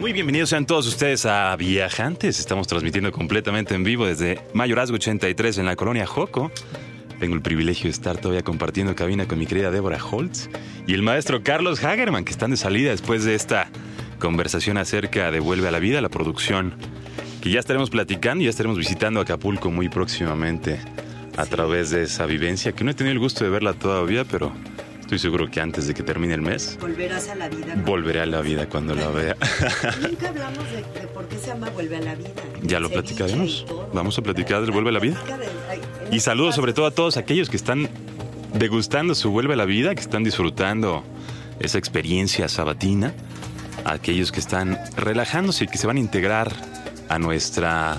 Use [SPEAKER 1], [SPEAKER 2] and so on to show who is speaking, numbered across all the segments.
[SPEAKER 1] Muy bienvenidos sean todos ustedes a Viajantes. Estamos transmitiendo completamente en vivo desde Mayorazgo 83 en la colonia Joco. Tengo el privilegio de estar todavía compartiendo cabina con mi querida Débora Holtz y el maestro Carlos Hagerman, que están de salida después de esta conversación acerca de Vuelve a la Vida, la producción, que ya estaremos platicando y ya estaremos visitando Acapulco muy próximamente a través de esa vivencia, que no he tenido el gusto de verla todavía, pero Estoy seguro que antes de que termine el mes.
[SPEAKER 2] Volverás a la vida.
[SPEAKER 1] Volveré a la vida cuando la vea.
[SPEAKER 2] Nunca hablamos de, por qué se llama Vuelve a la vida.
[SPEAKER 1] Ya lo platicaremos. Vamos a platicar del Vuelve a la vida. Y saludos sobre todo a todos aquellos que están degustando su Vuelve a la vida, que están disfrutando esa experiencia sabatina. A aquellos que están relajándose y que se van a integrar a nuestra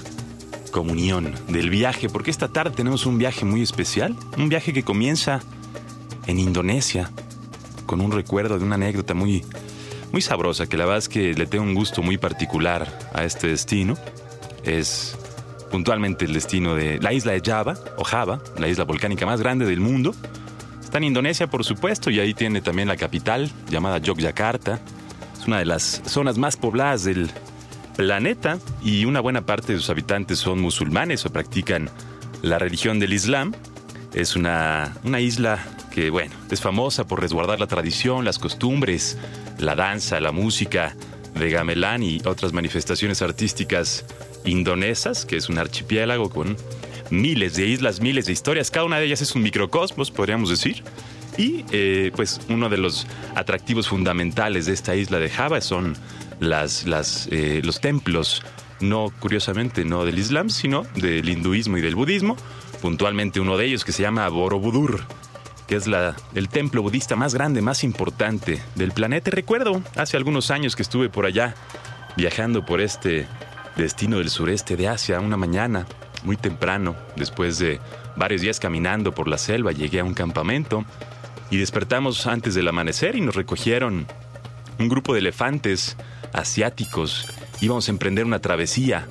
[SPEAKER 1] comunión del viaje, porque esta tarde tenemos un viaje muy especial, un viaje que comienza en Indonesia, con un recuerdo de una anécdota muy, muy sabrosa, que la verdad es que le tengo un gusto muy particular a este destino. Es puntualmente el destino de la isla de Java, o Java, la isla volcánica más grande del mundo. Está en Indonesia, por supuesto, y ahí tiene también la capital, llamada Yogyakarta. Es una de las zonas más pobladas del planeta y una buena parte de sus habitantes son musulmanes o practican la religión del Islam. Es una, una isla que bueno, es famosa por resguardar la tradición, las costumbres, la danza, la música de gamelán y otras manifestaciones artísticas indonesas, que es un archipiélago con miles de islas, miles de historias, cada una de ellas es un microcosmos, podríamos decir. Y eh, pues uno de los atractivos fundamentales de esta isla de Java son las, eh, los templos, no curiosamente no del Islam, sino del hinduismo y del budismo, puntualmente uno de ellos que se llama Borobudur que es la, el templo budista más grande, más importante del planeta. Recuerdo hace algunos años que estuve por allá viajando por este destino del sureste de Asia una mañana, muy temprano, después de varios días caminando por la selva, llegué a un campamento y despertamos antes del amanecer y nos recogieron un grupo de elefantes asiáticos. Íbamos a emprender una travesía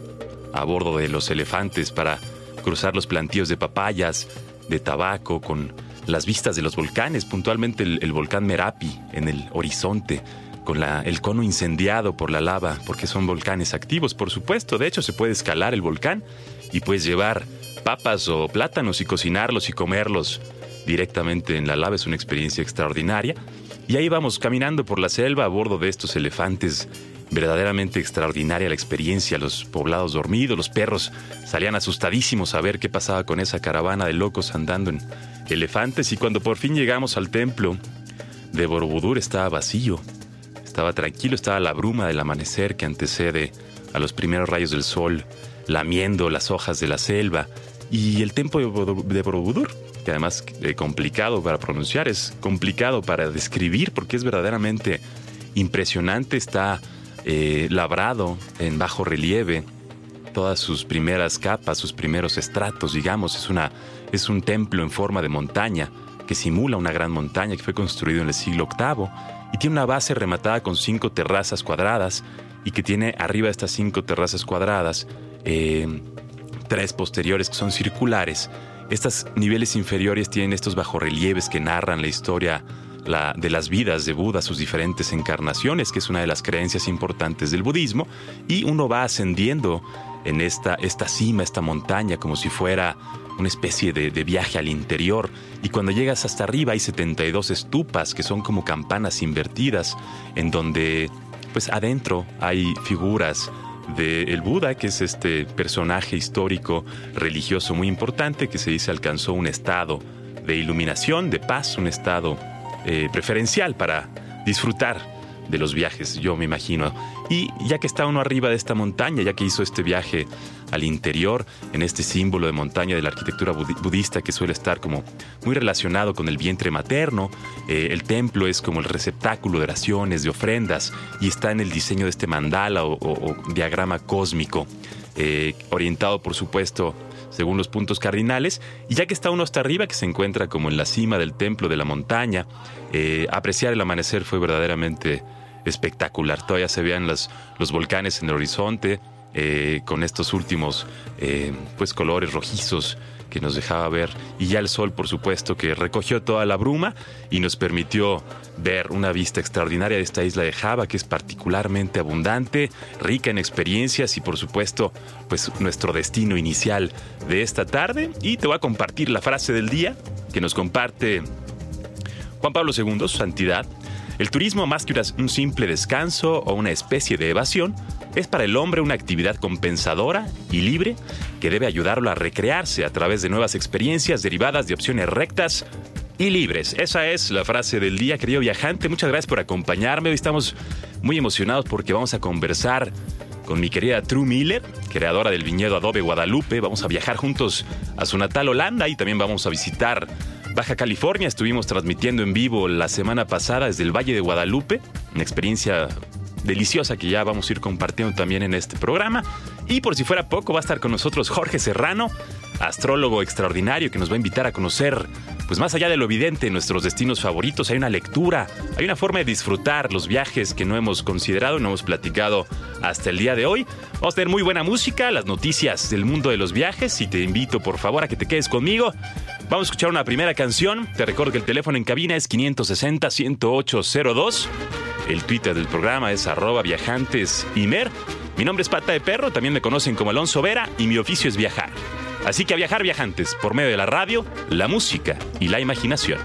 [SPEAKER 1] a bordo de los elefantes para cruzar los plantíos de papayas, de tabaco, con las vistas de los volcanes, puntualmente el, volcán Merapi en el horizonte, con el cono incendiado por la lava, porque son volcanes activos, por supuesto. De hecho, se puede escalar el volcán y puedes llevar papas o plátanos y cocinarlos y comerlos directamente en la lava. Es una experiencia extraordinaria. Y ahí vamos caminando por la selva a bordo de estos elefantes. Verdaderamente extraordinaria la experiencia, los poblados dormidos, los perros salían asustadísimos a ver qué pasaba con esa caravana de locos andando en, elefantes y cuando por fin llegamos al templo de Borobudur estaba vacío. Estaba tranquilo, estaba la bruma del amanecer que antecede a los primeros rayos del sol, lamiendo las hojas de la selva. Y el templo de Borobudur, que además es complicado para pronunciar, es complicado para describir porque es verdaderamente impresionante, está eh, labrado en bajo relieve, todas sus primeras capas, sus primeros estratos, digamos, es una es un templo en forma de montaña que simula una gran montaña que fue construido en el siglo VIII y tiene una base rematada con cinco terrazas cuadradas y que tiene arriba de estas cinco terrazas cuadradas eh, tres posteriores que son circulares. Estos niveles inferiores tienen estos bajorrelieves que narran la historia de las vidas de Buda, sus diferentes encarnaciones, que es una de las creencias importantes del budismo, y uno va ascendiendo en esta, esta cima, esta montaña, como si fuera una especie de, viaje al interior. Y cuando llegas hasta arriba hay 72 estupas que son como campanas invertidas, en donde pues adentro hay figuras del Buda, que es este personaje histórico religioso muy importante que se dice alcanzó un estado de iluminación, de paz, un estado eh, preferencial para disfrutar de los viajes, yo me imagino. Y ya que está uno arriba de esta montaña, ya que hizo este viaje al interior, en este símbolo de montaña de la arquitectura budista que suele estar como muy relacionado con el vientre materno. Eh, el templo es como el receptáculo de oraciones, de ofrendas, y está en el diseño de este mandala o, diagrama cósmico, eh, orientado por supuesto según los puntos cardinales, y ya que está uno hasta arriba, que se encuentra como en la cima del templo de la montaña, eh, apreciar el amanecer fue verdaderamente espectacular. Todavía se veían los, los volcanes en el horizonte, eh, con estos últimos eh, pues colores rojizos que nos dejaba ver y ya el sol por supuesto que recogió toda la bruma y nos permitió ver una vista extraordinaria de esta isla de Java que es particularmente abundante, rica en experiencias y por supuesto pues nuestro destino inicial de esta tarde y te voy a compartir la frase del día que nos comparte Juan Pablo II, su santidad. El turismo más que un simple descanso o una especie de evasión es para el hombre una actividad compensadora y libre que debe ayudarlo a recrearse a través de nuevas experiencias derivadas de opciones rectas y libres. Esa es la frase del día, querido viajante. Muchas gracias por acompañarme. Hoy estamos muy emocionados porque vamos a conversar con mi querida True Miller, creadora del viñedo Adobe Guadalupe. Vamos a viajar juntos a su natal Holanda y también vamos a visitar Baja California. Estuvimos transmitiendo en vivo la semana pasada desde el Valle de Guadalupe, una experiencia deliciosa que ya vamos a ir compartiendo también en este programa. Y por si fuera poco, va a estar con nosotros Jorge Serrano, astrólogo extraordinario que nos va a invitar a conocer, pues más allá de lo evidente, nuestros destinos favoritos, hay una lectura, hay una forma de disfrutar los viajes que no hemos considerado, no hemos platicado hasta el día de hoy. Vamos a tener muy buena música, las noticias del mundo de los viajes y te invito por favor a que te quedes conmigo. Vamos a escuchar una primera canción. Te recuerdo que el teléfono en cabina es 560-10802. El Twitter del programa es arroba viajantes mer. Mi nombre es Pata de Perro, también me conocen como Alonso Vera y mi oficio es viajar. Así que a viajar viajantes por medio de la radio, la música y la imaginación.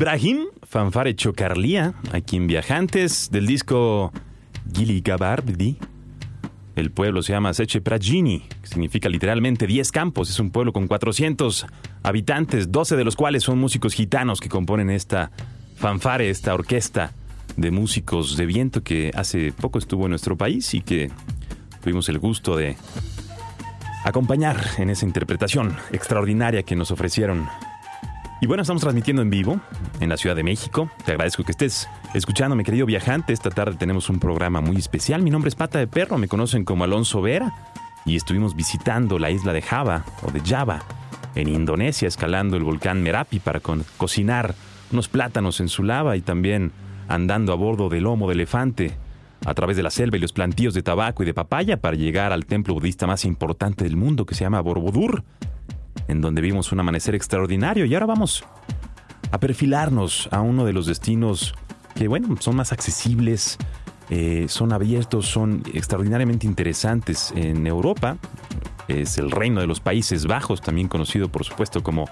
[SPEAKER 1] Ibrahim, fanfare Chocarlía, aquí en Viajantes, del disco Gili Gabardi. El pueblo se llama Seche Pragini, que significa literalmente 10 campos. Es un pueblo con 400 habitantes, 12 de los cuales son músicos gitanos que componen esta fanfare, esta orquesta de músicos de viento que hace poco estuvo en nuestro país y que tuvimos el gusto de acompañar en esa interpretación extraordinaria que nos ofrecieron y bueno, estamos transmitiendo en vivo en la Ciudad de México. Te agradezco que estés escuchando, mi querido viajante. Esta tarde tenemos un programa muy especial. Mi nombre es Pata de Perro, me conocen como Alonso Vera. Y estuvimos visitando la isla de Java o de Java en Indonesia, escalando el volcán Merapi para cocinar unos plátanos en su lava y también andando a bordo del lomo de elefante a través de la selva y los plantíos de tabaco y de papaya para llegar al templo budista más importante del mundo que se llama Borobudur, en donde vimos un amanecer extraordinario y ahora vamos a perfilarnos a uno de los destinos que, bueno, son más accesibles, eh, son abiertos, son extraordinariamente interesantes en Europa. Es el reino de los Países Bajos, también conocido por supuesto como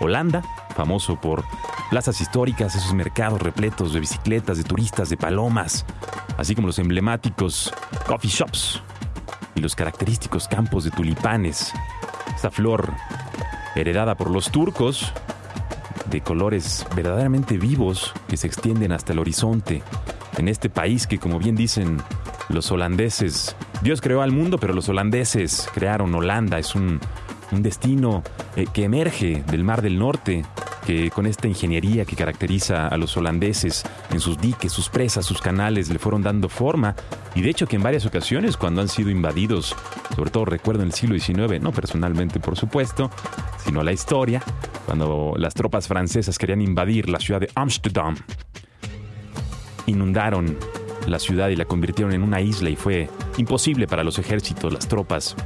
[SPEAKER 1] Holanda, famoso por plazas históricas, esos mercados repletos de bicicletas, de turistas, de palomas, así como los emblemáticos coffee shops y los característicos campos de tulipanes. Esta flor heredada por los turcos, de colores verdaderamente vivos que se extienden hasta el horizonte, en este país que, como bien dicen los holandeses, Dios creó al mundo, pero los holandeses crearon Holanda, es un, destino eh, que emerge del Mar del Norte, que con esta ingeniería que caracteriza a los holandeses en sus diques, sus presas, sus canales, le fueron dando forma. Y de hecho que en varias ocasiones cuando han sido invadidos, sobre todo recuerdo en el siglo XIX, no personalmente por supuesto, sino la historia, cuando las tropas francesas querían invadir la ciudad de Amsterdam, inundaron la ciudad y la convirtieron en una isla y fue imposible para los ejércitos, las tropas,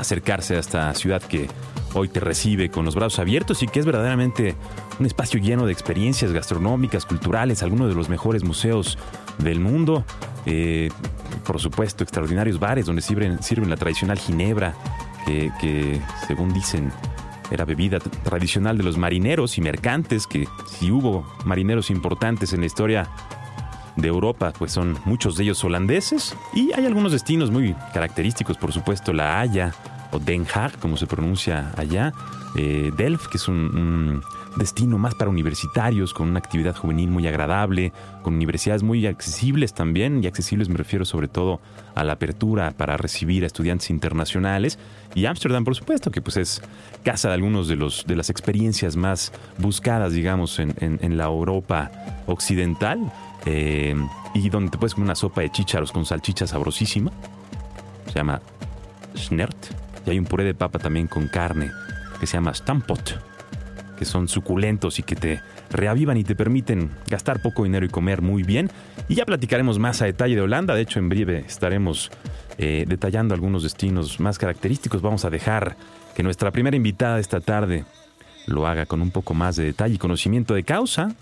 [SPEAKER 1] acercarse a esta ciudad que hoy te recibe con los brazos abiertos y que es verdaderamente un espacio lleno de experiencias gastronómicas, culturales, algunos de los mejores museos del mundo. Eh, por supuesto, extraordinarios bares donde sirven, sirven la tradicional ginebra, que, que según dicen era bebida tradicional de los marineros y mercantes, que si hubo marineros importantes en la historia de Europa, pues son muchos de ellos holandeses. Y hay algunos destinos muy característicos, por supuesto, La Haya, o Den Haag, como se pronuncia allá, eh, Delft, que es un, destino más para universitarios, con una actividad juvenil muy agradable, con universidades muy accesibles también, y accesibles me refiero sobre todo a la apertura para recibir a estudiantes internacionales, y Ámsterdam, por supuesto, que pues es casa de algunos de, los, de las experiencias más buscadas, digamos, en, la Europa occidental, eh, y donde te puedes comer una sopa de chícharos con salchicha sabrosísima, se llama Schnert, y hay un puré de papa también con carne que se llama Stampot, que son suculentos y que te reavivan y te permiten gastar poco dinero y comer muy bien. Y ya platicaremos más a detalle de Holanda. De hecho, en breve estaremos eh, detallando algunos destinos más característicos. Vamos a dejar que nuestra primera invitada esta tarde lo haga con un poco más de detalle y conocimiento de causa.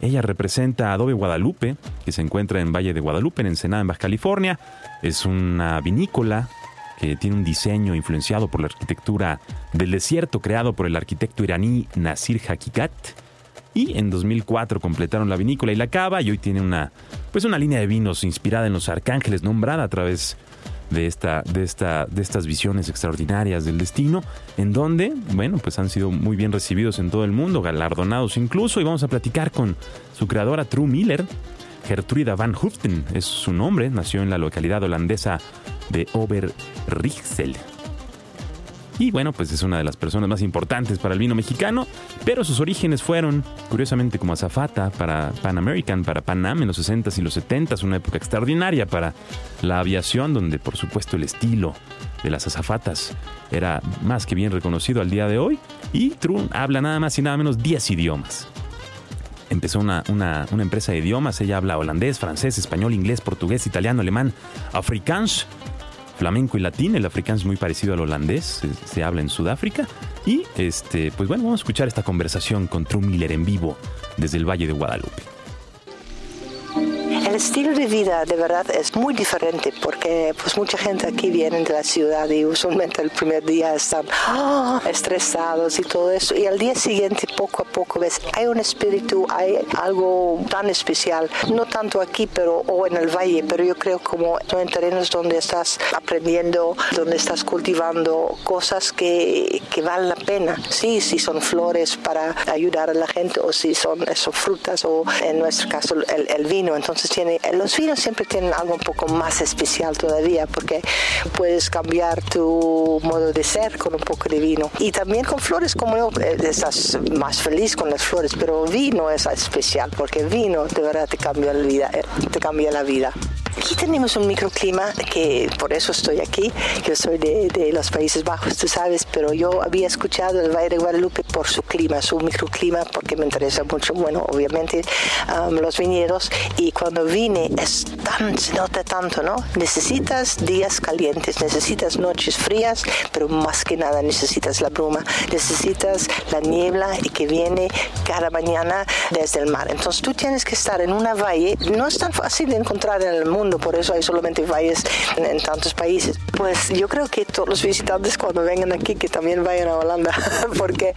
[SPEAKER 1] Ella representa Adobe Guadalupe, que se encuentra en Valle de Guadalupe, en Ensenada, en Baja California. Es una vinícola que tiene un diseño influenciado por la arquitectura del desierto creado por el arquitecto iraní Nasir Hakikat. Y en 2004 completaron la vinícola y la cava y hoy tiene una, pues una línea de vinos inspirada en los arcángeles, nombrada a través de, esta, de, esta, de estas visiones extraordinarias del destino, en donde, bueno, pues han sido muy bien recibidos en todo el mundo, galardonados incluso, y vamos a platicar con su creadora True Miller, Gertruida Van Huften es su nombre, nació en la localidad holandesa de Oberrichsel. Y bueno, pues es una de las personas más importantes para el vino mexicano, pero sus orígenes fueron, curiosamente, como azafata para Pan American, para Pan Am en los 60s y los 70s, una época extraordinaria para la aviación, donde por supuesto el estilo de las azafatas era más que bien reconocido al día de hoy. Y Trun habla nada más y nada menos 10 idiomas empezó una, empresa de idiomas. Ella habla holandés, francés, español, inglés, portugués, italiano, alemán, afrikaans, flamenco y latín. El afrikaans es muy parecido al holandés, se, habla en Sudáfrica. Y este, pues bueno, vamos a escuchar esta conversación con True Miller en vivo desde el Valle de Guadalupe.
[SPEAKER 3] El estilo de vida de verdad es muy diferente porque pues mucha gente aquí viene de la ciudad y usualmente el primer día están ¡ah! estresados y todo eso y al día siguiente poco a poco ves hay un espíritu, hay algo tan especial, no tanto aquí pero o en el valle, pero yo creo como en terrenos donde estás aprendiendo, donde estás cultivando cosas que, que valen la pena. Sí, si son flores para ayudar a la gente o si son eso, frutas o en nuestro caso el, el vino. Entonces tiene, los vinos siempre tienen algo un poco más especial todavía porque puedes cambiar tu modo de ser con un poco de vino. Y también con flores como yo, eh, estás más feliz con las flores, pero vino es especial porque vino de verdad te cambia la vida, eh, te cambia la vida. Aquí tenemos un microclima que por eso estoy aquí. Yo soy de, de, los Países Bajos, tú sabes, pero yo había escuchado el Valle de Guadalupe por su clima, su microclima, porque me interesa mucho, bueno, obviamente um, los viñedos. Y cuando vine, es tan, se nota tanto, ¿no? Necesitas días calientes, necesitas noches frías, pero más que nada necesitas la bruma, necesitas la niebla y que viene cada mañana desde el mar. Entonces tú tienes que estar en una valle, no es tan fácil de encontrar en el mundo por eso hay solamente valles en, tantos países. Pues yo creo que todos los visitantes cuando vengan aquí que también vayan a Holanda, porque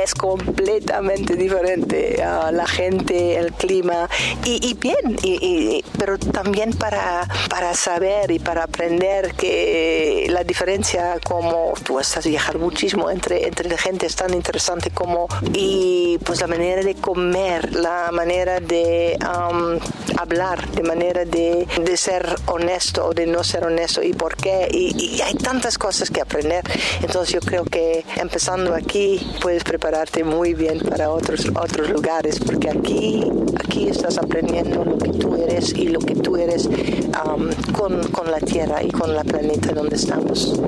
[SPEAKER 3] es completamente diferente uh, la gente, el clima y, bien, y, pero también para, para saber y para aprender que la diferencia como tú estás viajar muchísimo entre, entre la gente es tan interesante como y pues la manera de comer, la manera de um, hablar, de manera de, de ser honesto o de no ser honesto y por qué. Y, hay tantas cosas que aprender. Entonces yo creo que empezando aquí puedes prepararte muy bien para otros, otros lugares porque aquí, aquí estás aprendiendo lo que tú eres y lo que tú eres con, con la tierra y con la planeta donde estamos.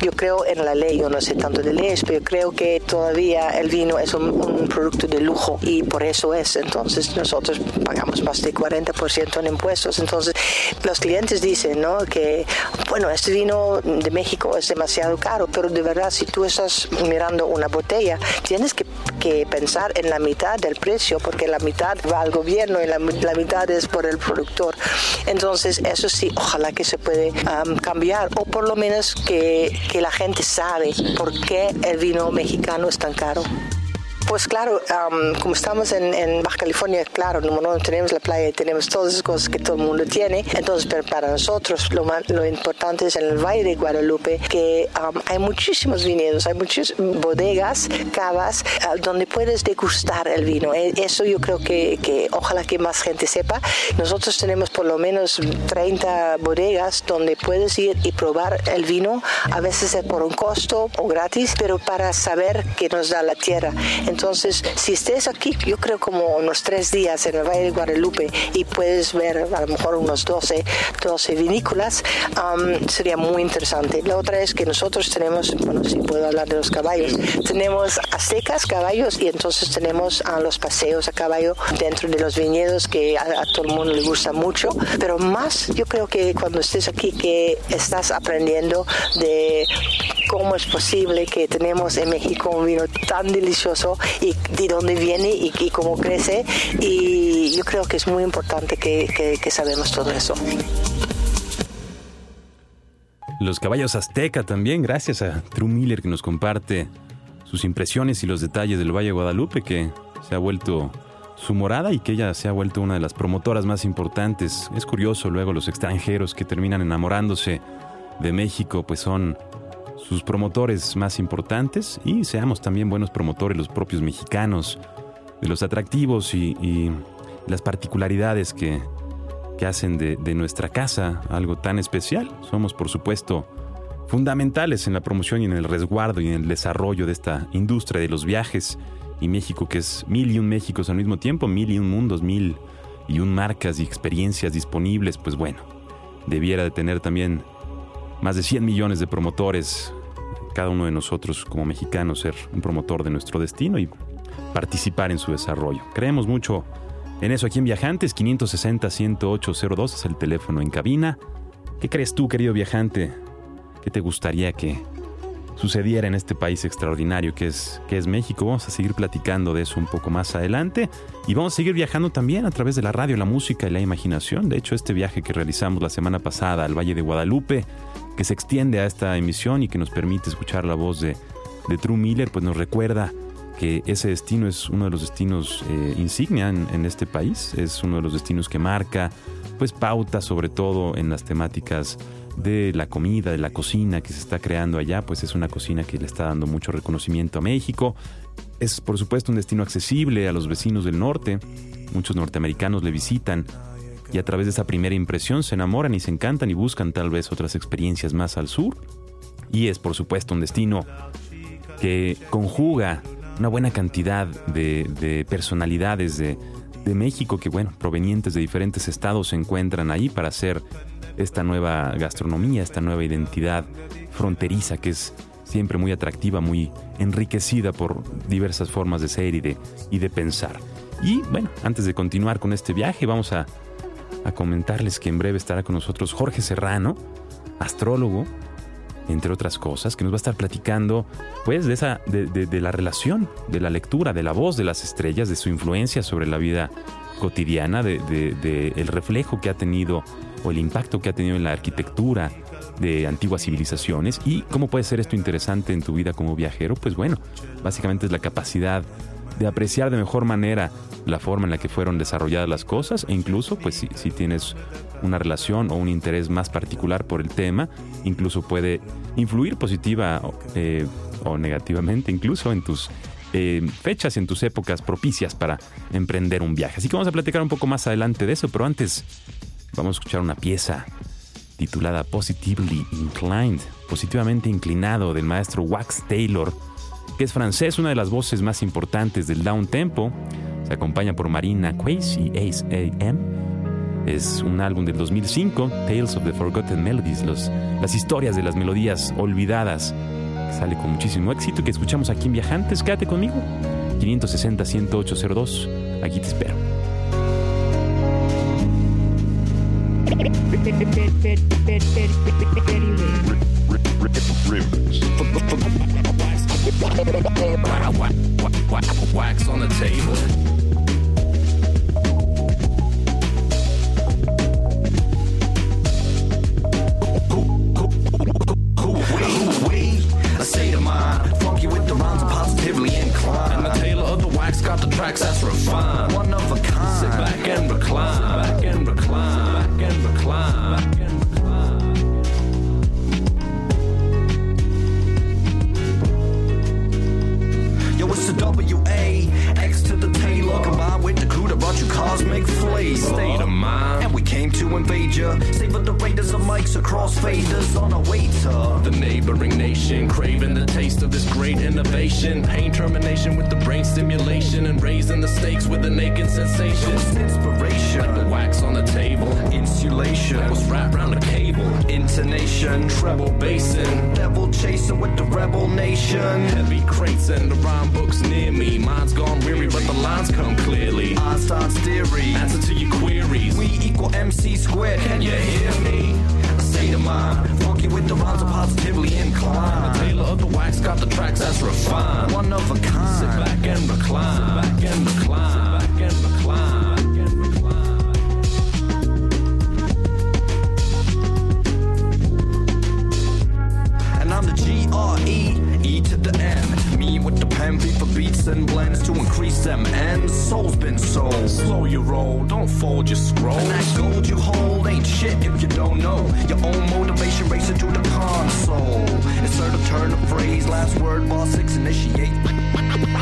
[SPEAKER 3] Yo creo en la ley, yo no sé tanto de leyes, pero yo creo que todavía el vino es un, producto de lujo y por eso es. Entonces nosotros pagamos más de 40% en impuestos. Entonces los clientes dicen, ¿no? Que, bueno, este vino de México es demasiado caro, pero de verdad si tú estás mirando una botella, tienes que, pensar en la mitad del precio, porque la mitad va al gobierno y la, la mitad es por el productor. Entonces eso sí, ojalá que se puede cambiar o por lo menos que que la gente sabe por qué el vino mexicano es tan caro. Pues claro, como estamos en, Baja California, claro, número uno, tenemos la playa tenemos todas esas cosas que todo el mundo tiene. Entonces, pero para nosotros lo, lo importante es en el Valle de Guadalupe que hay muchísimos viñedos, hay muchas bodegas, cavas, ah, donde puedes degustar el vino. E, eso yo creo que, que, ojalá que más gente sepa. Nosotros tenemos por lo menos 30 bodegas donde puedes ir y probar el vino, a veces es por un costo o gratis, pero para saber que nos da la tierra. Entonces, si estés aquí, yo creo como unos tres días en el Valle de Guadalupe y puedes ver a lo mejor unos 12, 12 vinícolas, um, sería muy interesante. La otra es que nosotros tenemos, bueno, si puedo hablar de los caballos, tenemos aztecas, caballos y entonces tenemos uh, los paseos a caballo dentro de los viñedos que a, a todo el mundo le gusta mucho, pero más yo creo que cuando estés aquí que estás aprendiendo de cómo es posible que tenemos en México un vino tan delicioso y de dónde viene y, cómo crece. Y yo creo que es muy importante que, que, sabemos todo eso.
[SPEAKER 1] Los caballos azteca también, gracias a True Miller que nos comparte sus impresiones y los detalles del Valle de Guadalupe, que se ha vuelto su morada y que ella se ha vuelto una de las promotoras más importantes. Es curioso luego los extranjeros que terminan enamorándose de México, pues son sus promotores más importantes y seamos también buenos promotores los propios mexicanos de los atractivos y, las particularidades que, que hacen de, de, nuestra casa algo tan especial. Somos, por supuesto, fundamentales en la promoción y en el resguardo y en el desarrollo de esta industria de los viajes. Y México, que es mil y un Méxicos al mismo tiempo, mil y un mundos, mil y un marcas y experiencias disponibles, pues bueno, debiera de tener también más de 100 millones de promotores, cada uno de nosotros como mexicanos ser un promotor de nuestro destino y participar en su desarrollo. Creemos mucho en eso aquí en Viajantes, 560-10802 es el teléfono en cabina. ¿Qué crees tú, querido viajante? ¿Qué te gustaría que sucediera en este país extraordinario que es, que es México. Vamos a seguir platicando de eso un poco más adelante y vamos a seguir viajando también a través de la radio, la música y la imaginación. De hecho, este viaje que realizamos la semana pasada al Valle de Guadalupe, que se extiende a esta emisión y que nos permite escuchar la voz de, de True Miller, pues nos recuerda que ese destino es uno de los destinos eh, insignia en, este país, es uno de los destinos que marca pues pauta sobre todo en las temáticas de la comida, de la cocina que se está creando allá, pues es una cocina que le está dando mucho reconocimiento a México. Es por supuesto un destino accesible a los vecinos del norte, muchos norteamericanos le visitan y a través de esa primera impresión se enamoran y se encantan y buscan tal vez otras experiencias más al sur. Y es por supuesto un destino que conjuga una buena cantidad de, personalidades de, de México que, bueno, provenientes de diferentes estados se encuentran ahí para hacer esta nueva gastronomía, esta nueva identidad fronteriza que es siempre muy atractiva, muy enriquecida por diversas formas de ser y de, y de pensar. Y bueno, antes de continuar con este viaje, vamos a, a comentarles que en breve estará con nosotros Jorge Serrano, astrólogo, entre otras cosas, que nos va a estar platicando pues de esa de, de, la relación, de la lectura, de la voz de las estrellas, de su influencia sobre la vida cotidiana, de, de, el reflejo que ha tenido o el impacto que ha tenido en la arquitectura de antiguas civilizaciones y cómo puede ser esto interesante en tu vida como viajero, pues bueno, básicamente es la capacidad de apreciar de mejor manera la forma en la que fueron desarrolladas las cosas e incluso pues si, si tienes una relación o un interés más particular por el tema, incluso puede influir positiva eh, o negativamente incluso en tus eh, fechas, en tus épocas propicias para emprender un viaje. Así que vamos a platicar un poco más adelante de eso, pero antes vamos a escuchar una pieza titulada Positively Inclined, positivamente inclinado del maestro Wax Taylor, que es francés, una de las voces más importantes del down tempo. Se acompaña por Marina Quays y Ace AM. Es un álbum del 2005, Tales of the Forgotten Melodies, las historias de las melodías olvidadas. Que sale con muchísimo éxito que escuchamos aquí en Viajantes. Quédate conmigo. 560-10802. Aquí te espero.
[SPEAKER 4] Wax on the table. Funky with the rhymes positively inclined. And the tailor of the wax got the tracks that's refined. One of a Pain termination with the brain stimulation and raising the stakes with a naked sensation. inspiration. Like the wax on the table. Insulation. That was wrapped around the cable. Intonation. Treble basin. Devil chasing with the rebel nation. Heavy crates and the rhyme books near me. Mind's gone weary, but the lines come clearly. Einstein Einstein's theory. Answer to your queries. We equal MC squared. Can you hear me? State of mind. Funky with the rhymes are positively inclined. The tailor of the wax got the tracks that's refined. One of a kind. Sit back and recline. Sit back and recline. And blends to increase them. And soul's been sold. Slow your roll, don't fold your scroll. And that gold you hold ain't shit if you don't know. Your own motivation racing to the console. Insert a turn of phrase, last word, boss six, initiate.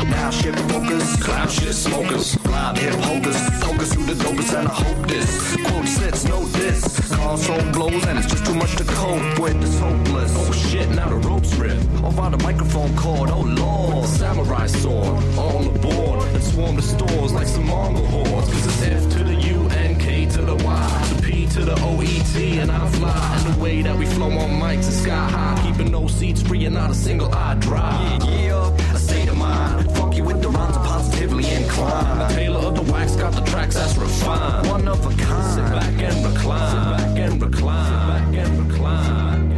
[SPEAKER 4] Now shit focus, cloud shit smokers, blind hip through the dopest and I hope this. Quote sits, no this. Console blows and it's just too much to cope with. It's hopeless. Oh shit, now the ropes rip. Over the microphone cord, oh lord. Samurai sword, all aboard. And swarm the stores like some Mongol hordes. Cause it's F to the U and K to the Y. The P to the O E T and I fly. And the way that we flow on mics is sky high. Keeping no seats free and not a single eye dry. Yeah, yeah, positively inclined. The tailor of the wax got the tracks that's refined. One of a kind. Sit back and recline. Sit back and recline. Sit back and recline.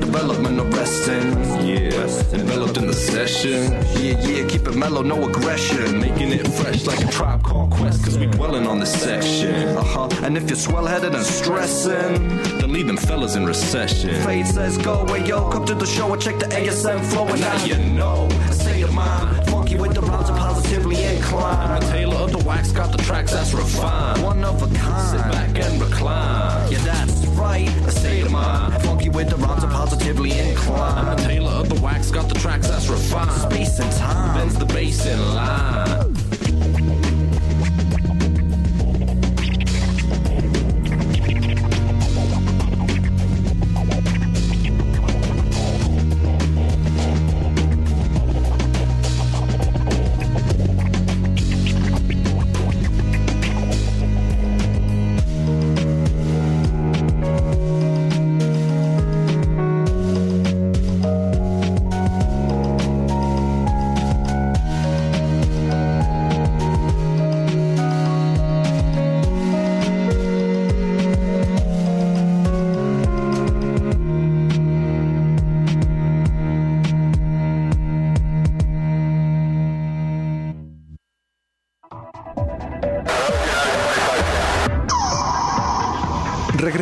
[SPEAKER 4] Development of resting, yeah. Resting. Developed in the session, yeah, yeah. Keep it mellow, no aggression. Making it fresh like a tribe called Quest, cause we dwelling on the section. Uh huh. And if you're swell headed and stressing, leave them fellas in recession. Fate says go, hey yo, come to the show and check the ASM flow, and now you know. Say your mind, funky with the rounds of positively inclined. The tailor of the wax got the tracks that's refined. One of a kind. Sit back and recline. Yeah, that's right. A state of mind. Funky with the rounds of positively inclined. The tailor of the wax got the tracks that's refined. Space and time. Bends the bass in line.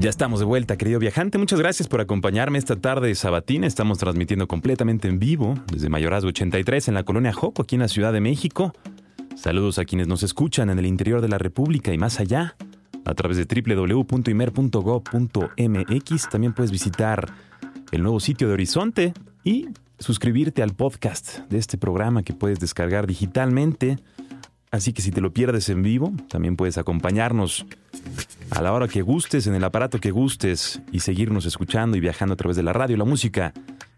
[SPEAKER 1] Ya estamos de vuelta, querido viajante. Muchas gracias por acompañarme esta tarde sabatina. Estamos transmitiendo completamente en vivo desde Mayorazgo 83 en la colonia Joco, aquí en la Ciudad de México. Saludos a quienes nos escuchan en el interior de la República y más allá a través de www.imer.go.mx. También puedes visitar el nuevo sitio de Horizonte y suscribirte al podcast de este programa que puedes descargar digitalmente. Así que si te lo pierdes en vivo, también puedes acompañarnos a la hora que gustes, en el aparato que gustes y seguirnos escuchando y viajando a través de la radio, la música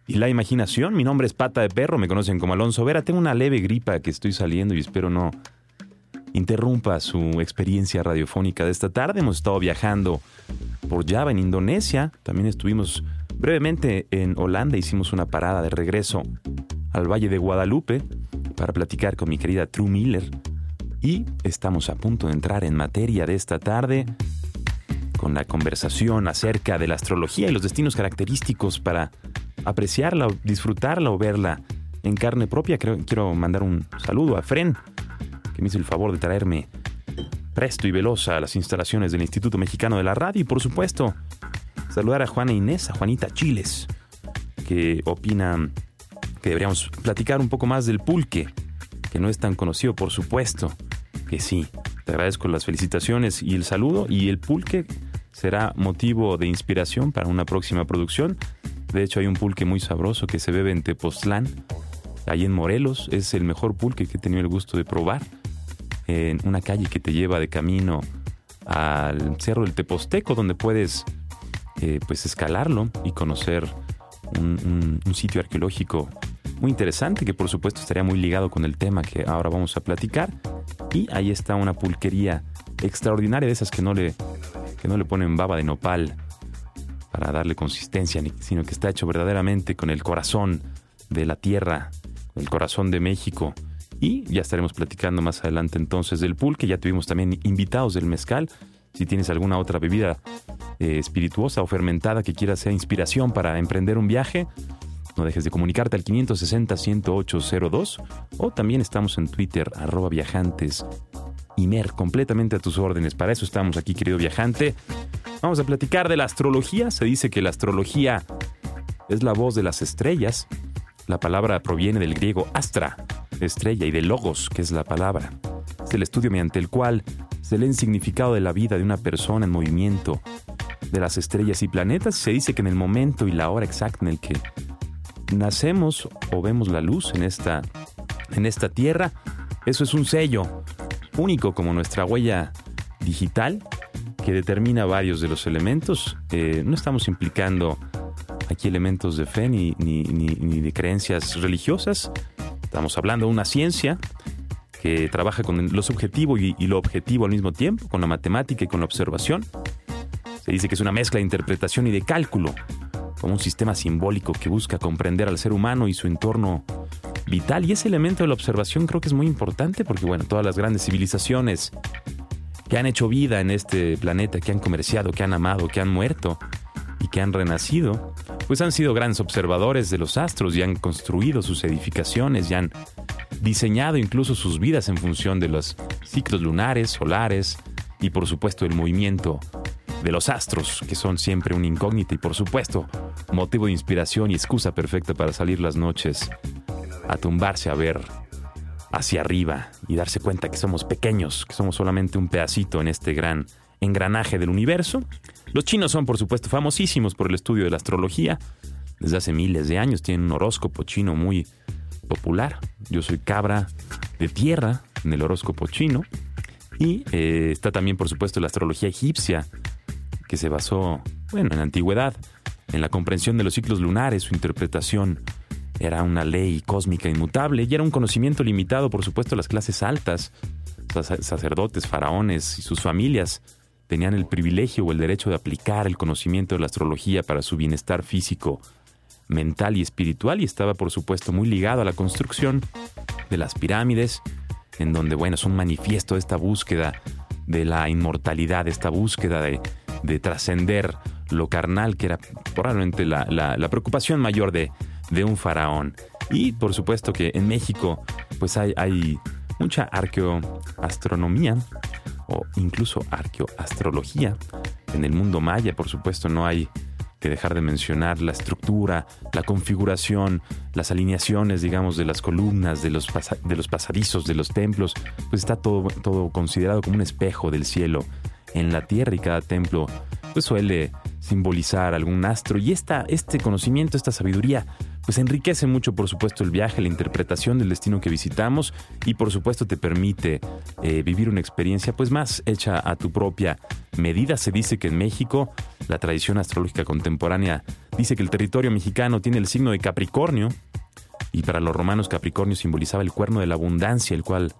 [SPEAKER 1] y la imaginación. Mi nombre es Pata de Perro, me conocen como Alonso Vera. Tengo una leve gripa que estoy saliendo y espero no interrumpa su experiencia radiofónica de esta tarde. Hemos estado viajando por Java en Indonesia, también estuvimos brevemente en Holanda, hicimos una parada de regreso al Valle de Guadalupe para platicar con mi querida True Miller. Y estamos a punto de entrar en materia de esta tarde con la conversación acerca de la astrología y los destinos característicos para apreciarla, disfrutarla o verla en carne propia. Quiero mandar un saludo a Fren, que me hizo el favor de traerme presto y veloz a las instalaciones del Instituto Mexicano de la Radio y por supuesto saludar a Juana Inés, a Juanita Chiles, que opina que deberíamos platicar un poco más del pulque, que no es tan conocido, por supuesto, que sí. Te agradezco las felicitaciones y el saludo y el pulque será motivo de inspiración para una próxima producción. De hecho, hay un pulque muy sabroso que se bebe en Tepoztlán, ahí en Morelos. Es el mejor pulque que he tenido el gusto de probar. En una calle que te lleva de camino al Cerro del Teposteco, donde puedes eh, pues escalarlo y conocer un, sitio arqueológico muy interesante que por supuesto estaría muy ligado con el tema que ahora vamos a platicar. Y ahí está una pulquería extraordinaria de esas que no le, que no le ponen baba de nopal para darle consistencia, sino que está hecho verdaderamente con el corazón de la tierra, el corazón de México. Y ya estaremos platicando más adelante entonces del pulque. Ya tuvimos también invitados del mezcal. Si tienes alguna otra bebida eh, espirituosa o fermentada que quieras sea inspiración para emprender un viaje, no dejes de comunicarte al 560-10802 o también estamos en Twitter, arroba viajantes. Imer, completamente a tus órdenes. Para eso estamos aquí, querido viajante. Vamos a platicar de la astrología. Se dice que la astrología es la voz de las estrellas. La palabra proviene del griego astra, estrella, y de logos, que es la palabra. Es el estudio mediante el cual se lee el significado de la vida de una persona en movimiento, de las estrellas y planetas. Se dice que en el momento y la hora exacta en el que nacemos o vemos la luz en esta, en esta tierra, eso es un sello único como nuestra huella digital que determina varios de los elementos. Eh, no estamos implicando aquí elementos de fe ni, ni, ni de creencias religiosas. Estamos hablando de una ciencia que trabaja con lo subjetivo y, lo objetivo al mismo tiempo, con la matemática y con la observación. Se dice que es una mezcla de interpretación y de cálculo, como un sistema simbólico que busca comprender al ser humano y su entorno vital. Y ese elemento de la observación creo que es muy importante porque, bueno, todas las grandes civilizaciones que han hecho vida en este planeta, que han comerciado, que han amado, que han muerto y que han renacido, pues han sido grandes observadores de los astros y han construido sus edificaciones y han diseñado incluso sus vidas en función de los ciclos lunares, solares y por supuesto el movimiento de los astros, que son siempre un incógnita y por supuesto motivo de inspiración y excusa perfecta para salir las noches a tumbarse a ver hacia arriba y darse cuenta que somos pequeños, que somos solamente un pedacito en este gran engranaje del universo. Los chinos son por supuesto famosísimos por el estudio de la astrología. Desde hace miles de años tienen un horóscopo chino muy popular. Yo soy cabra de tierra en el horóscopo chino. Y eh, está también, por supuesto, la astrología egipcia, que se basó, bueno, en la antigüedad, en la comprensión de los ciclos lunares, su interpretación era una ley cósmica inmutable y era un conocimiento limitado, por supuesto, las clases altas, sacerdotes, faraones y sus familias tenían el privilegio o el derecho de aplicar el conocimiento de la astrología para su bienestar físico mental y espiritual y estaba por supuesto muy ligado a la construcción de las pirámides, en donde, bueno, es un manifiesto de esta búsqueda de la inmortalidad, esta búsqueda de, de trascender lo carnal, que era probablemente la, la, preocupación mayor de, de, un faraón. Y por supuesto que en México, pues hay, hay mucha arqueoastronomía o incluso arqueoastrología. En el mundo maya, por supuesto, no hay que dejar de mencionar la estructura, la configuración, las alineaciones, digamos, de las columnas, de los, de los pasadizos, de los templos, pues está todo, todo considerado como un espejo del cielo. En la tierra y cada templo pues suele simbolizar algún astro. Y esta, este conocimiento, esta sabiduría pues enriquece mucho, por supuesto, el viaje, la interpretación del destino que visitamos y, por supuesto, te permite eh, vivir una experiencia, pues, más hecha a tu propia medida. Se dice que en México, la tradición astrológica contemporánea dice que el territorio mexicano tiene el signo de Capricornio y para los romanos Capricornio simbolizaba el cuerno de la abundancia, el cual,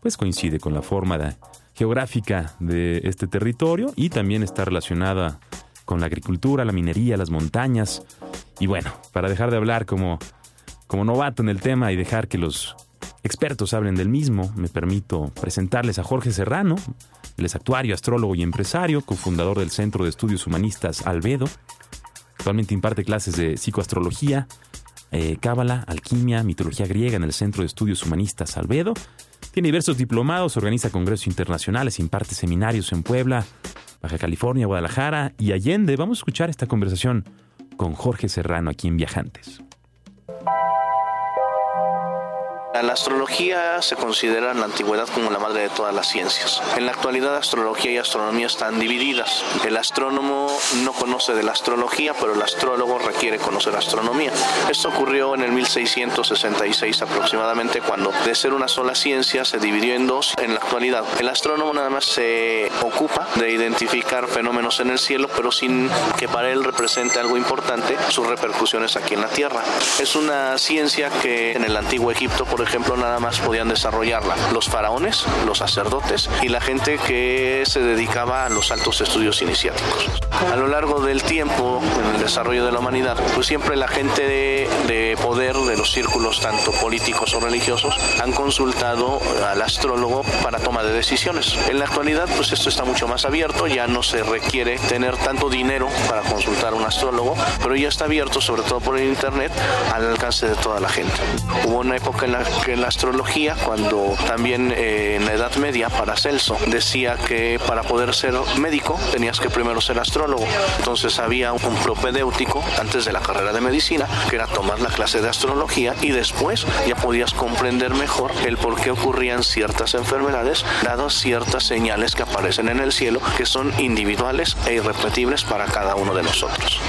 [SPEAKER 1] pues, coincide con la forma geográfica de este territorio y también está relacionada con la agricultura, la minería, las montañas. Y bueno, para dejar de hablar como, como novato en el tema y dejar que los expertos hablen del mismo, me permito presentarles a Jorge Serrano, él es actuario, astrólogo y empresario, cofundador del Centro de Estudios Humanistas Albedo. Actualmente imparte clases de psicoastrología, eh, cábala, alquimia, mitología griega en el Centro de Estudios Humanistas Albedo. Tiene diversos diplomados, organiza congresos internacionales, imparte seminarios en Puebla, Baja California, Guadalajara y Allende. Vamos a escuchar esta conversación con Jorge Serrano aquí en Viajantes.
[SPEAKER 5] La astrología se considera en la antigüedad como la madre de todas las ciencias. En la actualidad astrología y astronomía están divididas. El astrónomo no conoce de la astrología, pero el astrólogo requiere conocer astronomía. Esto ocurrió en el 1666 aproximadamente, cuando de ser una sola ciencia se dividió en dos en la actualidad. El astrónomo nada más se ocupa de identificar fenómenos en el cielo, pero sin que para él represente algo importante sus repercusiones aquí en la Tierra. Es una ciencia que en el antiguo Egipto, por ejemplo, nada más podían desarrollarla los faraones, los sacerdotes y la gente que se dedicaba a los altos estudios iniciáticos. A lo largo del tiempo, en el desarrollo de la humanidad, pues siempre la gente de, de poder de los círculos tanto políticos o religiosos han consultado al astrólogo para toma de decisiones. En la actualidad, pues esto está mucho más abierto, ya no se requiere tener tanto dinero para consultar a un astrólogo, pero ya está abierto, sobre todo por el internet, al alcance de toda la gente. Hubo una época en la que en la astrología, cuando también eh, en la Edad Media, para Celso, decía que para poder ser médico tenías que primero ser astrólogo. Entonces había un propedéutico antes de la carrera de medicina, que era tomar la clase de astrología y después ya podías comprender mejor el por qué ocurrían ciertas enfermedades, dadas ciertas señales que aparecen en el cielo, que son individuales e irrepetibles para cada uno de nosotros.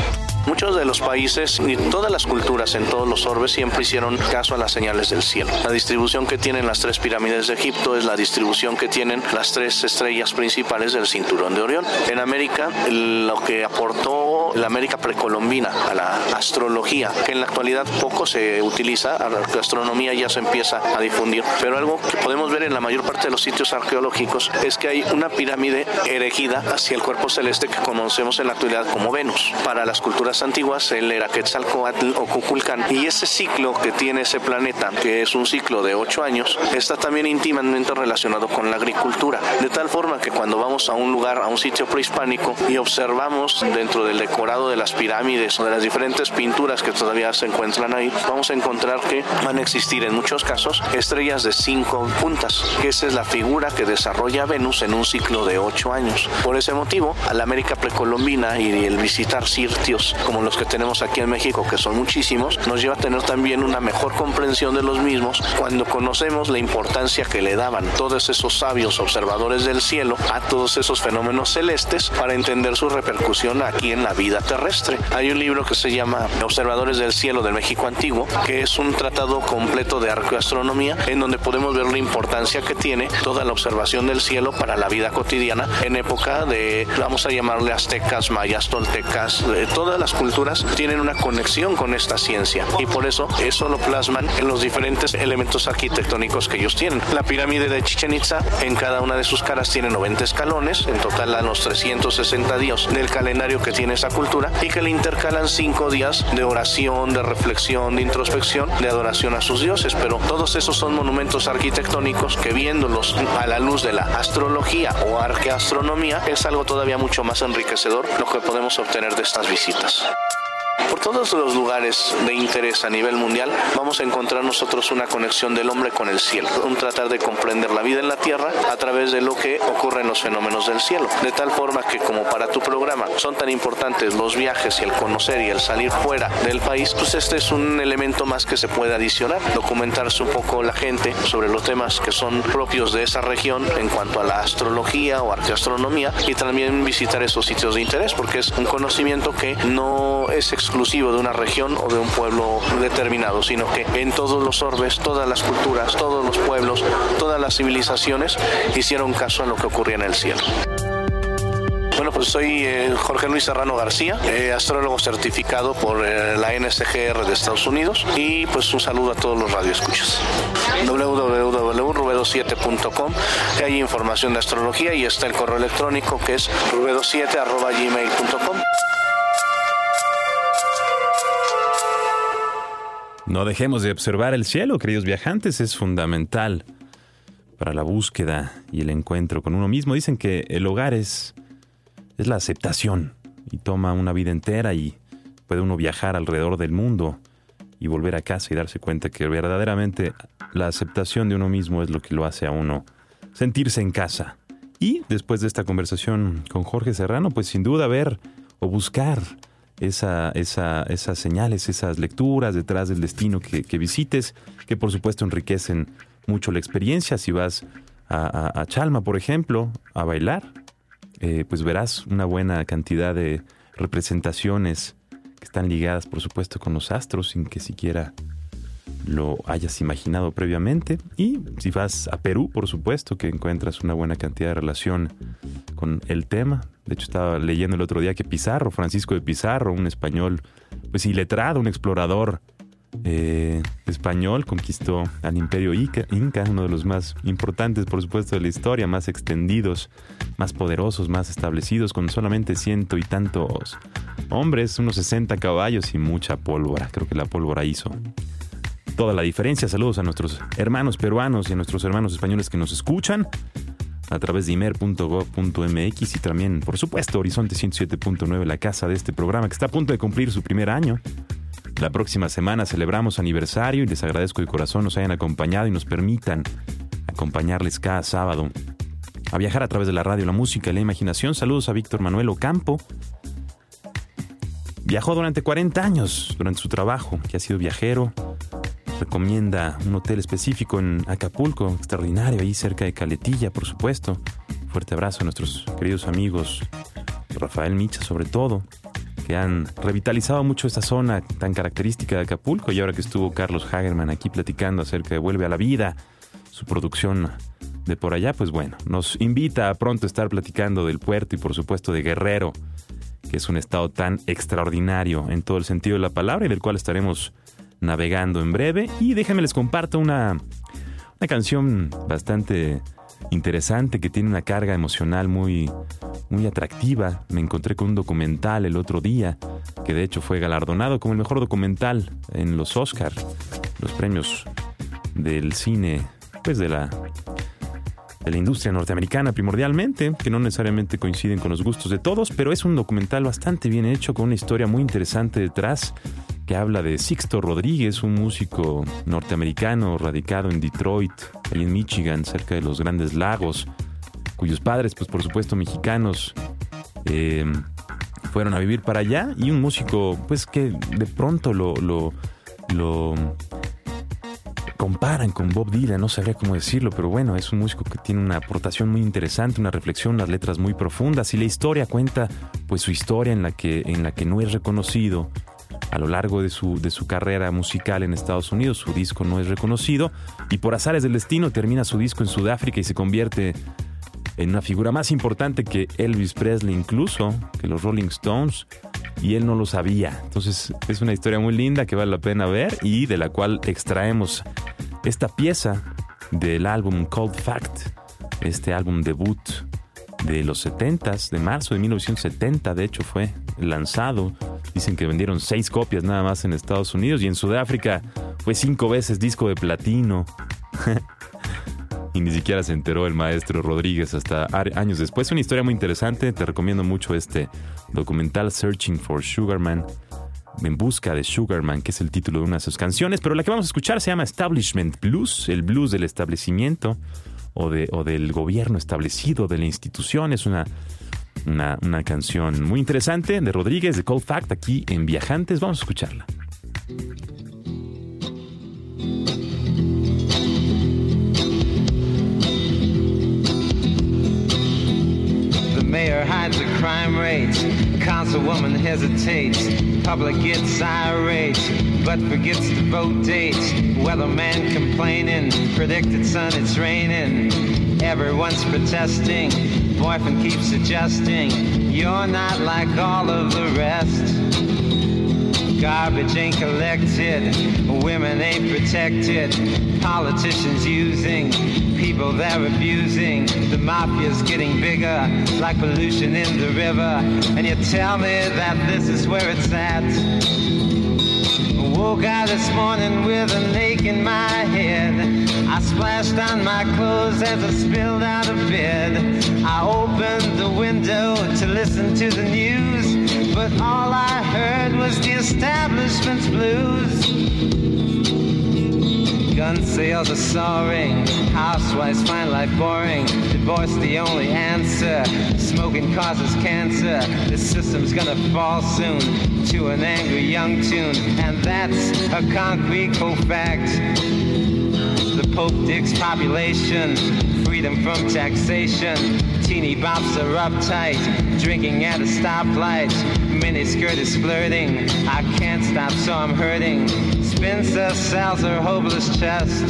[SPEAKER 5] Muchos de los países y todas las culturas en todos los orbes siempre hicieron caso a las señales del cielo. La distribución que tienen las tres pirámides de Egipto es la distribución que tienen las tres estrellas principales del cinturón de Orión. En América, lo que aportó la América precolombina a la astrología, que en la actualidad poco se utiliza, la astronomía ya se empieza a difundir, pero algo que podemos ver en la mayor parte de los sitios arqueológicos es que hay una pirámide erigida hacia el cuerpo celeste que conocemos en la actualidad como Venus. Para las culturas antiguas, él era Quetzalcoatl o Cuculcán, y ese ciclo que tiene ese planeta, que es un ciclo de ocho años, está también íntimamente relacionado con la agricultura, de tal forma que cuando vamos a un lugar, a un sitio prehispánico y observamos dentro del decorado de las pirámides o de las diferentes pinturas que todavía se encuentran ahí, vamos a encontrar que van a existir en muchos casos estrellas de cinco puntas, que esa es la figura que desarrolla Venus en un ciclo de ocho años. Por ese motivo, a la América precolombina y el visitar sitios como los que tenemos aquí en México, que son muchísimos, nos lleva a tener también una mejor comprensión de los mismos cuando conocemos la importancia que le daban todos esos sabios observadores del cielo a todos esos fenómenos celestes para entender su repercusión aquí en la vida terrestre. Hay un libro que se llama Observadores del Cielo del México Antiguo, que es un tratado completo de arqueoastronomía en donde podemos ver la importancia que tiene toda la observación del cielo para la vida cotidiana en época de, vamos a llamarle aztecas, mayas, toltecas, todas las culturas tienen una conexión con esta ciencia y por eso eso lo plasman en los diferentes elementos arquitectónicos que ellos tienen. La pirámide de Chichen Itza en cada una de sus caras tiene 90 escalones, en total a los 360 días del calendario que tiene esa cultura y que le intercalan cinco días de oración, de reflexión, de introspección, de adoración a sus dioses, pero todos esos son monumentos arquitectónicos que viéndolos a la luz de la astrología o arqueastronomía es algo todavía mucho más enriquecedor lo que podemos obtener de estas visitas. House. Por todos los lugares de interés a nivel mundial vamos a encontrar nosotros una conexión del hombre con el cielo, un tratar de comprender la vida en la tierra a través de lo que ocurre en los fenómenos del cielo. De tal forma que como para tu programa son tan importantes los viajes y el conocer y el salir fuera del país, pues este es un elemento más que se puede adicionar, documentarse un poco la gente sobre los temas que son propios de esa región en cuanto a la astrología o arqueastronomía y también visitar esos sitios de interés porque es un conocimiento que no es exclusivo de una región o de un pueblo determinado, sino que en todos los orbes, todas las culturas, todos los pueblos, todas las civilizaciones hicieron caso a lo que ocurría en el cielo. Bueno, pues soy eh, Jorge Luis Serrano García, eh, astrólogo certificado por eh, la NSGR de Estados Unidos y pues un saludo a todos los radioescuchas. www.rubedo7.com, que hay información de astrología y está el correo electrónico que es rubedo7.gmail.com.
[SPEAKER 1] No dejemos de observar el cielo, queridos viajantes, es fundamental para la búsqueda y el encuentro con uno mismo. Dicen que el hogar es, es la aceptación y toma una vida entera y puede uno viajar alrededor del mundo y volver a casa y darse cuenta que verdaderamente la aceptación de uno mismo es lo que lo hace a uno sentirse en casa. Y después de esta conversación con Jorge Serrano, pues sin duda ver o buscar esa, esa, esas señales, esas lecturas detrás del destino que, visites, que por supuesto enriquecen mucho la experiencia. Si vas a Chalma, por ejemplo, a bailar, eh, pues verás una buena cantidad de representaciones que están ligadas, por supuesto, con los astros, sin que siquiera lo hayas imaginado previamente. Y si vas a Perú, por supuesto, que encuentras una buena cantidad de relación con el tema. De hecho, estaba leyendo el otro día que Pizarro, Francisco de Pizarro, un español, pues iletrado, un explorador eh, español, conquistó al imperio Inca, uno de los más importantes, por supuesto, de la historia, más extendidos, más poderosos, más establecidos, con solamente ciento y tantos hombres, unos 60 caballos y mucha pólvora. Creo que la pólvora hizo toda la diferencia. Saludos a nuestros hermanos peruanos y a nuestros hermanos españoles que nos escuchan a través de imer.gov.mx y también, por supuesto, Horizonte 107.9, la casa de este programa que está a punto de cumplir su primer año. La próxima semana celebramos aniversario y les agradezco de corazón nos hayan acompañado y nos permitan acompañarles cada sábado a viajar a través de la radio, la música y la imaginación. Saludos a Víctor Manuel Ocampo. Viajó durante 40 años durante su trabajo, que ha sido viajero, recomienda un hotel específico en Acapulco, extraordinario, ahí cerca de Caletilla, por supuesto. Fuerte abrazo a nuestros queridos amigos, Rafael Micha sobre todo, que han revitalizado mucho esta zona tan característica de Acapulco y ahora que estuvo Carlos Hagerman aquí platicando acerca de Vuelve a la Vida, su producción de por allá, pues bueno, nos invita a pronto estar platicando del puerto y por supuesto de Guerrero, que es un estado tan extraordinario en todo el sentido de la palabra y del cual estaremos navegando en breve. Y déjenme les comparto una, una canción bastante interesante que tiene una carga emocional muy, muy atractiva. Me encontré con un documental el otro día que de hecho fue galardonado como el mejor documental en los Oscar, los premios del cine, pues de la de la industria norteamericana primordialmente, que no necesariamente coinciden con los gustos de todos, pero es un documental bastante bien hecho con una historia muy interesante detrás que habla de Sixto Rodríguez, un músico norteamericano radicado en Detroit, ahí en Michigan, cerca de los Grandes Lagos, cuyos padres, pues por supuesto mexicanos, eh, fueron a vivir para allá y un músico, pues que de pronto lo, lo, lo comparan con Bob Dylan, no sabría cómo decirlo, pero bueno, es un músico que tiene una aportación muy interesante, una reflexión, unas letras muy profundas y la historia cuenta pues su historia en la que, en la que no es reconocido a lo largo de su, de su carrera musical en Estados Unidos. Su disco no es reconocido y por azares del destino termina su disco en Sudáfrica y se convierte en una figura más importante que Elvis Presley incluso, que los Rolling Stones, y él no lo sabía. Entonces es una historia muy linda que vale la pena ver y de la cual extraemos esta pieza del álbum Cold Fact, este álbum debut de los 70s, de marzo de 1970, de hecho fue lanzado. Dicen que vendieron seis copias nada más en Estados Unidos y en Sudáfrica fue cinco veces disco de platino. y ni siquiera se enteró el maestro Rodríguez hasta años después. Una historia muy interesante, te recomiendo mucho este documental Searching for Sugarman. En busca de Sugarman, que es el título de una de sus canciones, pero la que vamos a escuchar se llama Establishment Blues, el blues del establecimiento o, de, o del gobierno establecido, de la institución. Es una, una, una canción muy interesante de Rodríguez, de Cold Fact, aquí en Viajantes. Vamos a escucharla.
[SPEAKER 6] mayor hides the crime rates. Councilwoman hesitates. Public gets irate, but forgets to vote dates. Weatherman complaining. Predicted sun, it's raining. Everyone's protesting. Boyfriend keeps suggesting. You're not like all of the rest. Garbage ain't collected, women ain't protected, politicians using people they're abusing. The mafia's getting bigger, like pollution in the river. And you tell me that this is where it's at. Woke out this morning with an ache in my head. I splashed on my clothes as I spilled out of bed. I opened the window to listen to the news, but all I heard was the establishment's blues. Sales are soaring, housewives find life boring. Divorce the only answer, smoking causes cancer. The system's gonna fall soon to an angry young tune, and that's a concrete fact. The Pope digs population, freedom from taxation. Teeny bops are uptight, drinking at a stoplight. Miniskirt is flirting, I can't stop so I'm hurting. Spencer sells her hopeless chest.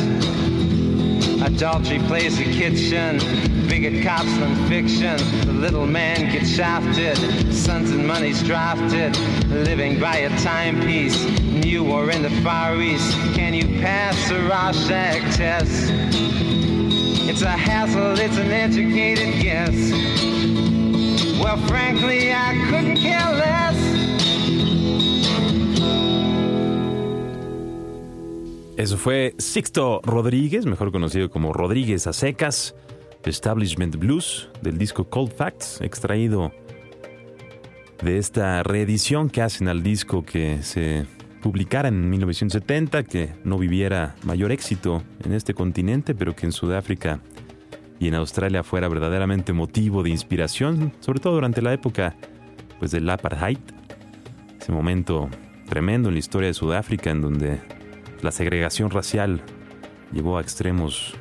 [SPEAKER 6] Adultery plays the kitchen, bigot cops than fiction. The little man gets shafted, sons and money's drafted. Living by a timepiece, new or in the Far East. Can you pass a Rorschach test? It's a hassle, it's an educated guess. Well, frankly, I couldn't care less.
[SPEAKER 1] Eso fue Sixto Rodríguez, mejor conocido como Rodríguez a secas, Establishment Blues, del disco Cold Facts, extraído de esta reedición que hacen al disco que se publicara en 1970, que no viviera mayor éxito en este continente, pero que en Sudáfrica y en Australia fuera verdaderamente motivo de inspiración, sobre todo durante la época pues, del apartheid, ese momento tremendo en la historia de Sudáfrica en donde la segregación racial llevó a extremos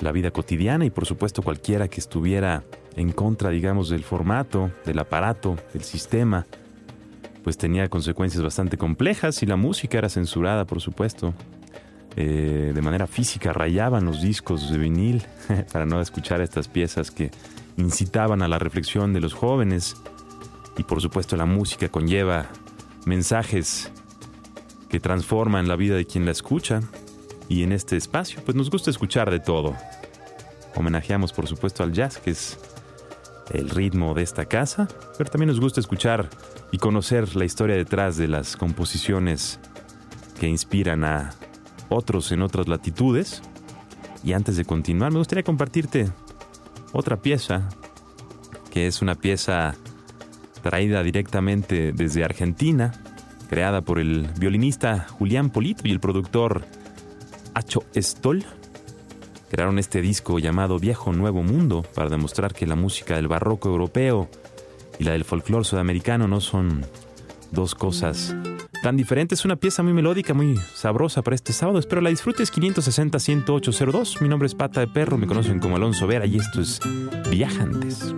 [SPEAKER 1] la vida cotidiana y por supuesto cualquiera que estuviera en contra, digamos, del formato, del aparato, del sistema, pues tenía consecuencias bastante complejas y la música era censurada, por supuesto. Eh, de manera física rayaban los discos de vinil para no escuchar estas piezas que incitaban a la reflexión de los jóvenes. Y por supuesto la música conlleva mensajes que transforman la vida de quien la escucha. Y en este espacio pues nos gusta escuchar de todo. Homenajeamos por supuesto al jazz, que es el ritmo de esta casa, pero también nos gusta escuchar y conocer la historia detrás de las composiciones que inspiran a otros en otras latitudes. Y antes de continuar, me gustaría compartirte otra pieza, que es una pieza traída directamente desde Argentina, creada por el violinista Julián Polito y el productor Acho Stoll. Crearon este disco llamado Viejo Nuevo Mundo para demostrar que la música del barroco europeo y la del folclore sudamericano no son dos cosas tan diferentes. Es una pieza muy melódica, muy sabrosa para este sábado. Espero la disfrutes. 560-10802. Mi nombre es Pata de Perro, me conocen como Alonso Vera y esto es Viajantes.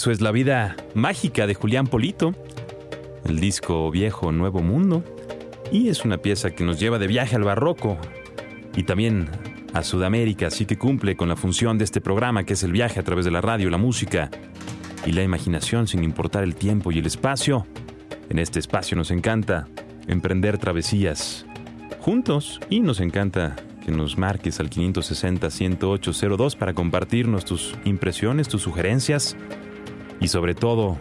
[SPEAKER 1] Eso es la vida mágica de Julián Polito, el disco viejo Nuevo Mundo, y es una pieza que nos lleva de viaje al barroco y también a Sudamérica, así que cumple con la función de este programa que es el viaje a través de la radio, la música y la imaginación sin importar el tiempo y el espacio. En este espacio nos encanta emprender travesías juntos y nos encanta que nos marques al 560-10802 para compartirnos tus impresiones, tus sugerencias y sobre todo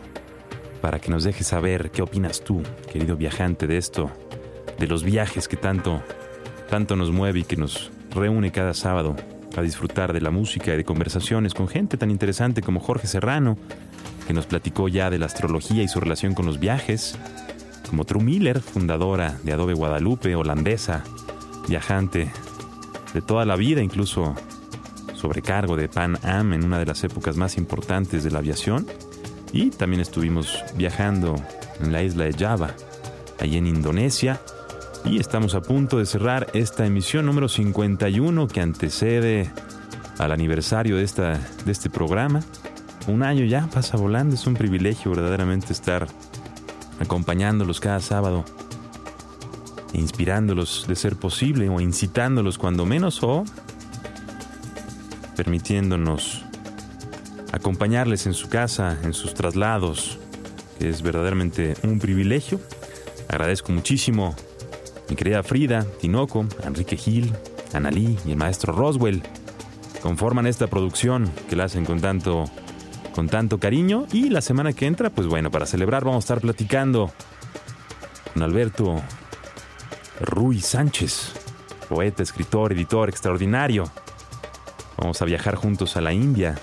[SPEAKER 1] para que nos dejes saber qué opinas tú, querido viajante, de esto, de los viajes que tanto, tanto nos mueve y que nos reúne cada sábado a disfrutar de la música y de conversaciones con gente tan interesante como Jorge Serrano, que nos platicó ya de la astrología y su relación con los viajes, como True Miller, fundadora de Adobe Guadalupe, holandesa, viajante de toda la vida, incluso sobrecargo de Pan Am en una de las épocas más importantes de la aviación. Y también estuvimos viajando en la isla de Java, allí en Indonesia. Y estamos a punto de cerrar esta emisión número 51 que antecede al aniversario de, esta, de este programa. Un año ya pasa volando, es un privilegio verdaderamente estar acompañándolos cada sábado, inspirándolos de ser posible o incitándolos cuando menos o permitiéndonos acompañarles en su casa, en sus traslados, que es verdaderamente un privilegio. Agradezco muchísimo mi querida Frida, Tinoco, Enrique Gil, Analí y el maestro Roswell. Conforman esta producción que la hacen con tanto, con tanto cariño. Y la semana que entra, pues bueno, para celebrar vamos a estar platicando con Alberto Ruiz Sánchez, poeta, escritor, editor extraordinario. Vamos a viajar juntos a la India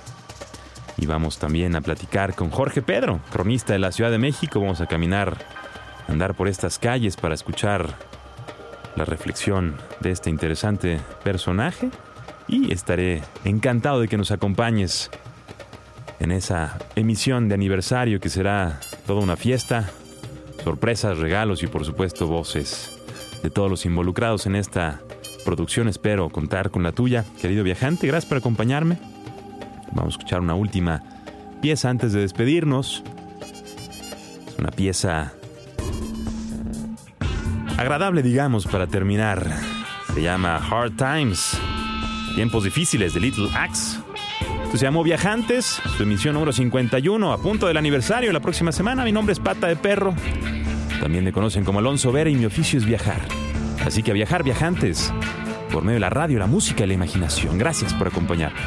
[SPEAKER 1] y vamos también a platicar con Jorge Pedro, cronista de la Ciudad de México. Vamos a caminar, andar por estas calles para escuchar la reflexión de este interesante personaje y estaré encantado de que nos acompañes en esa emisión de aniversario que será toda una fiesta, sorpresas, regalos y por supuesto voces de todos los involucrados en esta producción. Espero contar con la tuya, querido viajante. Gracias por acompañarme. Vamos a escuchar una última pieza antes de despedirnos. Es una pieza agradable, digamos, para terminar. Se llama Hard Times. Tiempos difíciles de Little Axe. Esto se llamó Viajantes, su emisión número 51, a punto del aniversario la próxima semana. Mi nombre es Pata de Perro. También me conocen como Alonso Vera y mi oficio es viajar. Así que a viajar, viajantes, por medio de la radio, la música y la imaginación. Gracias por acompañarme.